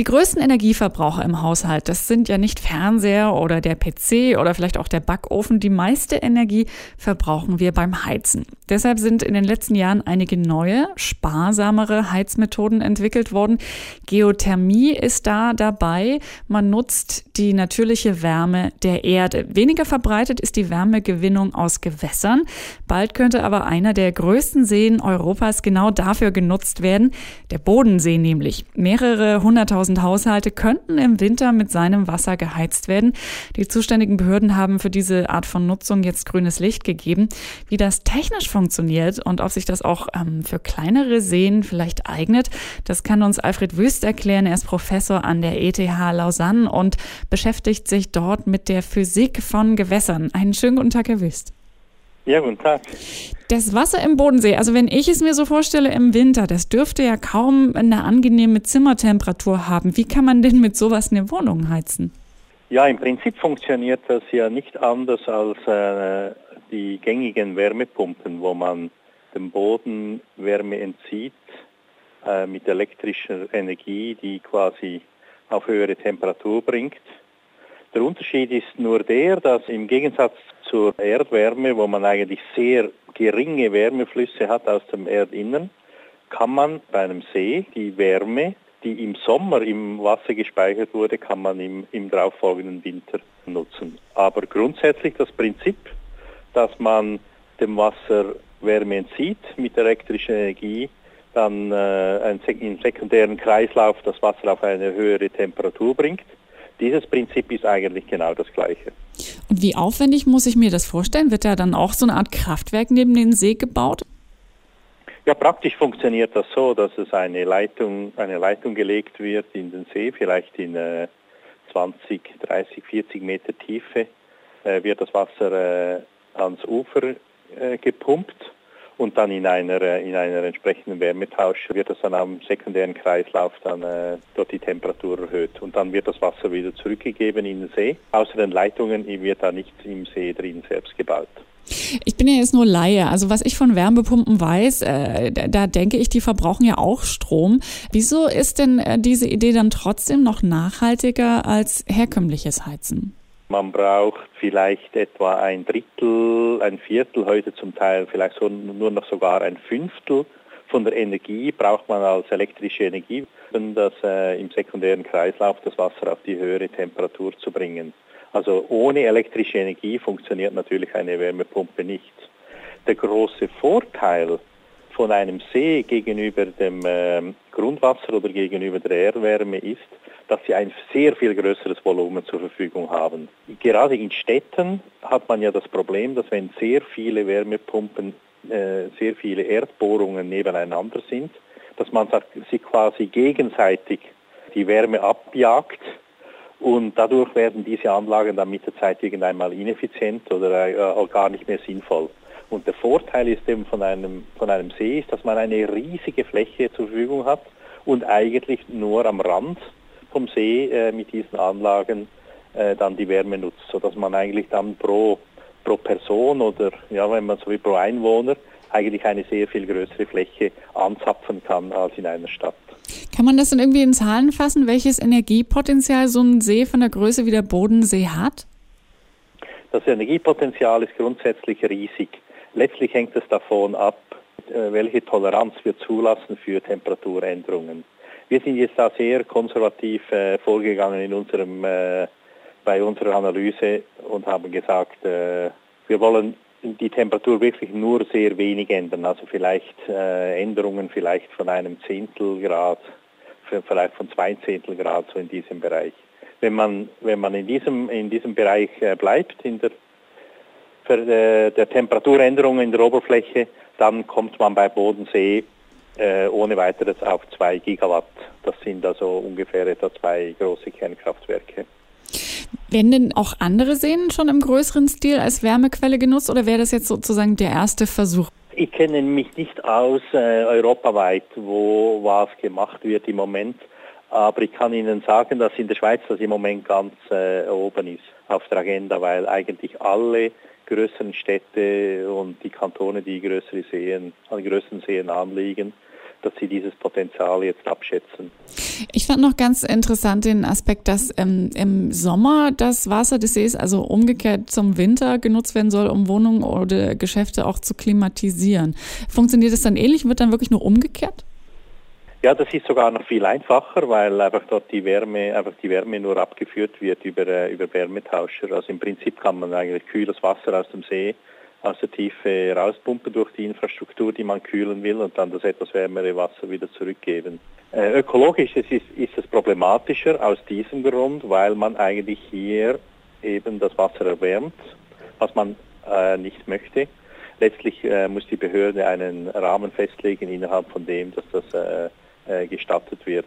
Die größten Energieverbraucher im Haushalt, das sind ja nicht Fernseher oder der PC oder vielleicht auch der Backofen. Die meiste Energie verbrauchen wir beim Heizen. Deshalb sind in den letzten Jahren einige neue, sparsamere Heizmethoden entwickelt worden. Geothermie ist da dabei. Man nutzt die natürliche Wärme der Erde. Weniger verbreitet ist die Wärmegewinnung aus Gewässern. Bald könnte aber einer der größten Seen Europas genau dafür genutzt werden. Der Bodensee nämlich. Mehrere hunderttausend 1000 Haushalte könnten im Winter mit seinem Wasser geheizt werden. Die zuständigen Behörden haben für diese Art von Nutzung jetzt grünes Licht gegeben. Wie das technisch funktioniert und ob sich das auch ähm, für kleinere Seen vielleicht eignet, das kann uns Alfred Wüst erklären. Er ist Professor an der ETH Lausanne und beschäftigt sich dort mit der Physik von Gewässern. Einen schönen guten Tag, Herr Wüst. Ja, guten Tag. Das Wasser im Bodensee, also wenn ich es mir so vorstelle im Winter, das dürfte ja kaum eine angenehme Zimmertemperatur haben. Wie kann man denn mit sowas eine Wohnung heizen? Ja, im Prinzip funktioniert das ja nicht anders als äh, die gängigen Wärmepumpen, wo man dem Boden Wärme entzieht äh, mit elektrischer Energie, die quasi auf höhere Temperatur bringt. Der Unterschied ist nur der, dass im Gegensatz zur Erdwärme, wo man eigentlich sehr geringe Wärmeflüsse hat aus dem Erdinnern, kann man bei einem See die Wärme, die im Sommer im Wasser gespeichert wurde, kann man im, im darauffolgenden Winter nutzen. Aber grundsätzlich das Prinzip, dass man dem Wasser Wärme entzieht mit elektrischer Energie, dann äh, einen, im sekundären Kreislauf das Wasser auf eine höhere Temperatur bringt dieses Prinzip ist eigentlich genau das gleiche. Und wie aufwendig muss ich mir das vorstellen? Wird da dann auch so eine Art Kraftwerk neben den See gebaut? Ja, praktisch funktioniert das so, dass es eine Leitung, eine Leitung gelegt wird in den See, vielleicht in äh, 20, 30, 40 Meter Tiefe, äh, wird das Wasser äh, ans Ufer äh, gepumpt und dann in einer, in einer entsprechenden Wärmetausch wird das dann am sekundären Kreislauf dann äh, dort die Temperatur erhöht und dann wird das Wasser wieder zurückgegeben in den See. Außer den Leitungen wird da nichts im See drin selbst gebaut. Ich bin ja jetzt nur Laie. Also was ich von Wärmepumpen weiß, äh, da denke ich, die verbrauchen ja auch Strom. Wieso ist denn äh, diese Idee dann trotzdem noch nachhaltiger als herkömmliches Heizen? Man braucht vielleicht etwa ein Drittel, ein Viertel, heute zum Teil vielleicht so, nur noch sogar ein Fünftel von der Energie braucht man als elektrische Energie, um das äh, im sekundären Kreislauf das Wasser auf die höhere Temperatur zu bringen. Also ohne elektrische Energie funktioniert natürlich eine Wärmepumpe nicht. Der große Vorteil von einem See gegenüber dem äh, Grundwasser oder gegenüber der Erdwärme ist, dass sie ein sehr viel größeres Volumen zur Verfügung haben. Gerade in Städten hat man ja das Problem, dass wenn sehr viele Wärmepumpen, äh, sehr viele Erdbohrungen nebeneinander sind, dass man sie quasi gegenseitig die Wärme abjagt und dadurch werden diese Anlagen dann mit der Zeit irgendwann mal ineffizient oder äh, gar nicht mehr sinnvoll. Und der Vorteil ist eben von einem, von einem See ist, dass man eine riesige Fläche zur Verfügung hat und eigentlich nur am Rand vom See äh, mit diesen Anlagen äh, dann die Wärme nutzt, sodass man eigentlich dann pro, pro Person oder ja, wenn man so wie pro Einwohner eigentlich eine sehr viel größere Fläche anzapfen kann als in einer Stadt. Kann man das dann irgendwie in Zahlen fassen, welches Energiepotenzial so ein See von der Größe wie der Bodensee hat? Das Energiepotenzial ist grundsätzlich riesig. Letztlich hängt es davon ab, äh, welche Toleranz wir zulassen für Temperaturänderungen. Wir sind jetzt da sehr konservativ äh, vorgegangen in unserem, äh, bei unserer Analyse und haben gesagt, äh, wir wollen die Temperatur wirklich nur sehr wenig ändern, also vielleicht äh, Änderungen vielleicht von einem Zehntelgrad, vielleicht von zwei Zehntelgrad so in diesem Bereich. Wenn man, wenn man in, diesem, in diesem Bereich äh, bleibt, in der, äh, der Temperaturänderung in der Oberfläche, dann kommt man bei Bodensee äh, ohne weiteres auf 2 Gigawatt. Das sind also ungefähr etwa zwei große Kernkraftwerke. Werden denn auch andere Seen schon im größeren Stil als Wärmequelle genutzt oder wäre das jetzt sozusagen der erste Versuch? Ich kenne mich nicht aus äh, europaweit, wo was gemacht wird im Moment. Aber ich kann Ihnen sagen, dass in der Schweiz das im Moment ganz äh, oben ist auf der Agenda, weil eigentlich alle größeren Städte und die Kantone, die größere Seen, an größeren Seen anliegen, dass sie dieses Potenzial jetzt abschätzen. Ich fand noch ganz interessant den Aspekt, dass ähm, im Sommer das Wasser des Sees, also umgekehrt zum Winter, genutzt werden soll, um Wohnungen oder Geschäfte auch zu klimatisieren. Funktioniert es dann ähnlich? Wird dann wirklich nur umgekehrt? Ja, das ist sogar noch viel einfacher, weil einfach dort die Wärme, einfach die Wärme nur abgeführt wird über, äh, über Wärmetauscher. Also im Prinzip kann man eigentlich kühles Wasser aus dem See aus der Tiefe rauspumpen durch die Infrastruktur, die man kühlen will und dann das etwas wärmere Wasser wieder zurückgeben. Äh, ökologisch ist, ist es problematischer aus diesem Grund, weil man eigentlich hier eben das Wasser erwärmt, was man äh, nicht möchte. Letztlich äh, muss die Behörde einen Rahmen festlegen, innerhalb von dem, dass das äh, gestattet wird.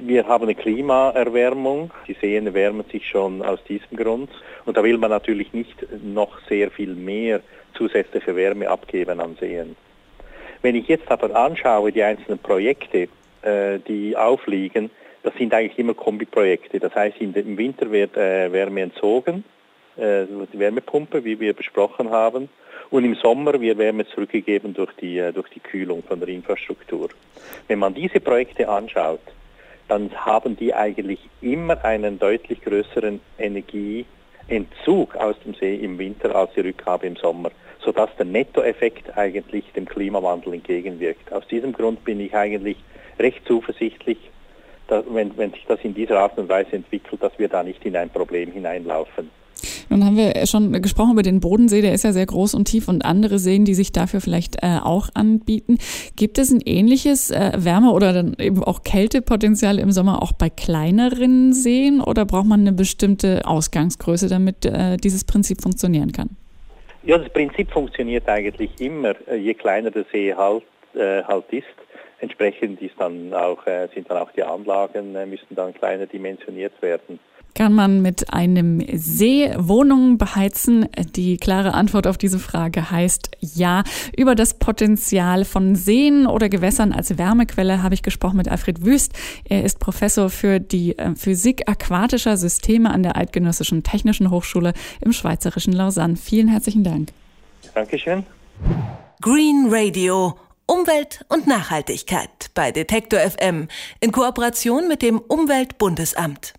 Wir haben eine Klimaerwärmung. Die Seen erwärmen sich schon aus diesem Grund. Und da will man natürlich nicht noch sehr viel mehr zusätzliche Wärme abgeben an Seen. Wenn ich jetzt aber anschaue, die einzelnen Projekte, äh, die aufliegen, das sind eigentlich immer Kombiprojekte. Das heißt, im Winter wird äh, Wärme entzogen, die Wärmepumpe, wie wir besprochen haben. Und im Sommer wird Wärme zurückgegeben durch die, äh, durch die Kühlung von der Infrastruktur. Wenn man diese Projekte anschaut, dann haben die eigentlich immer einen deutlich größeren Energieentzug aus dem See im Winter als die Rückgabe im Sommer, sodass der Nettoeffekt eigentlich dem Klimawandel entgegenwirkt. Aus diesem Grund bin ich eigentlich recht zuversichtlich, dass, wenn, wenn sich das in dieser Art und Weise entwickelt, dass wir da nicht in ein Problem hineinlaufen. Nun haben wir schon gesprochen über den Bodensee, der ist ja sehr groß und tief und andere Seen, die sich dafür vielleicht äh, auch anbieten. Gibt es ein ähnliches äh, Wärme- oder dann eben auch Kältepotenzial im Sommer auch bei kleineren Seen oder braucht man eine bestimmte Ausgangsgröße, damit äh, dieses Prinzip funktionieren kann? Ja, das Prinzip funktioniert eigentlich immer. Äh, je kleiner der See halt, äh, halt ist, entsprechend ist dann auch, äh, sind dann auch die Anlagen, müssen dann kleiner dimensioniert werden. Kann man mit einem See Wohnungen beheizen? Die klare Antwort auf diese Frage heißt ja. Über das Potenzial von Seen oder Gewässern als Wärmequelle habe ich gesprochen mit Alfred Wüst. Er ist Professor für die äh, Physik aquatischer Systeme an der Eidgenössischen Technischen Hochschule im schweizerischen Lausanne. Vielen herzlichen Dank. Dankeschön. Green Radio. Umwelt und Nachhaltigkeit bei Detektor FM in Kooperation mit dem Umweltbundesamt.